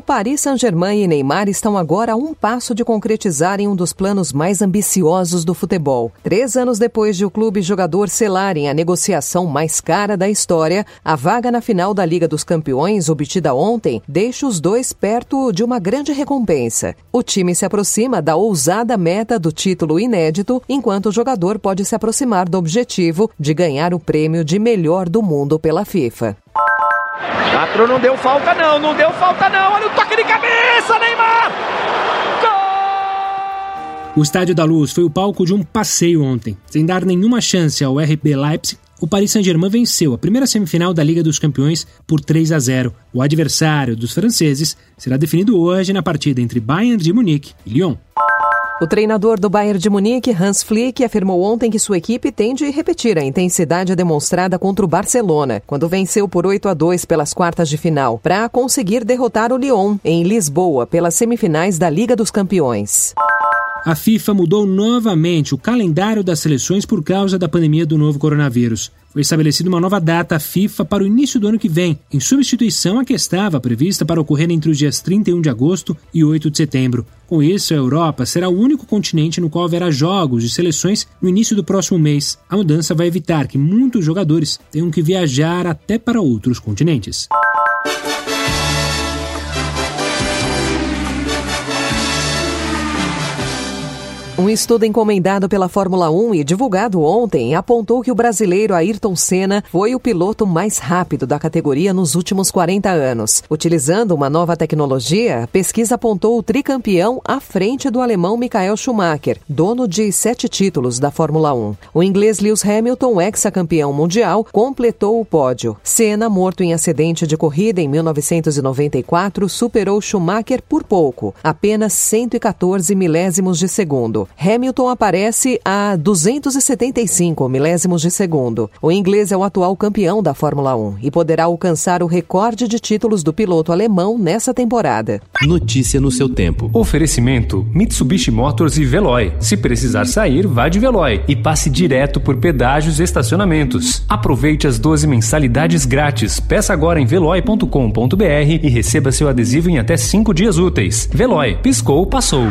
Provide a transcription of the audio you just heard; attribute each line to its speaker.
Speaker 1: O Paris Saint-Germain e Neymar estão agora a um passo de concretizarem um dos planos mais ambiciosos do futebol. Três anos depois de o clube jogador selarem a negociação mais cara da história, a vaga na final da Liga dos Campeões, obtida ontem, deixa os dois perto de uma grande recompensa. O time se aproxima da ousada meta do título inédito, enquanto o jogador pode se aproximar do objetivo de ganhar o prêmio de melhor do mundo pela FIFA.
Speaker 2: Quatro não deu falta não, não deu falta não. Olha o toque de cabeça, Neymar!
Speaker 3: Gol! O Estádio da Luz foi o palco de um passeio ontem. Sem dar nenhuma chance ao RB Leipzig, o Paris Saint-Germain venceu a primeira semifinal da Liga dos Campeões por 3 a 0. O adversário dos franceses será definido hoje na partida entre Bayern de Munique e Lyon.
Speaker 1: O treinador do Bayern de Munique, Hans Flick, afirmou ontem que sua equipe tende a repetir a intensidade demonstrada contra o Barcelona, quando venceu por 8 a 2 pelas quartas de final, para conseguir derrotar o Lyon em Lisboa pelas semifinais da Liga dos Campeões.
Speaker 3: A FIFA mudou novamente o calendário das seleções por causa da pandemia do novo coronavírus. Foi estabelecida uma nova data FIFA para o início do ano que vem, em substituição à que estava prevista para ocorrer entre os dias 31 de agosto e 8 de setembro. Com isso, a Europa será o único continente no qual haverá jogos de seleções no início do próximo mês. A mudança vai evitar que muitos jogadores tenham que viajar até para outros continentes.
Speaker 1: Um estudo encomendado pela Fórmula 1 e divulgado ontem apontou que o brasileiro Ayrton Senna foi o piloto mais rápido da categoria nos últimos 40 anos. Utilizando uma nova tecnologia, a pesquisa apontou o tricampeão à frente do alemão Michael Schumacher, dono de sete títulos da Fórmula 1. O inglês Lewis Hamilton, ex-campeão mundial, completou o pódio. Senna, morto em acidente de corrida em 1994, superou Schumacher por pouco, apenas 114 milésimos de segundo. Hamilton aparece a 275 milésimos de segundo. O inglês é o atual campeão da Fórmula 1 e poderá alcançar o recorde de títulos do piloto alemão nessa temporada.
Speaker 4: Notícia no seu tempo.
Speaker 5: Oferecimento: Mitsubishi Motors e Veloy. Se precisar sair, vá de Veloy e passe direto por pedágios e estacionamentos. Aproveite as 12 mensalidades grátis. Peça agora em veloy.com.br e receba seu adesivo em até 5 dias úteis. Veloy, piscou, passou.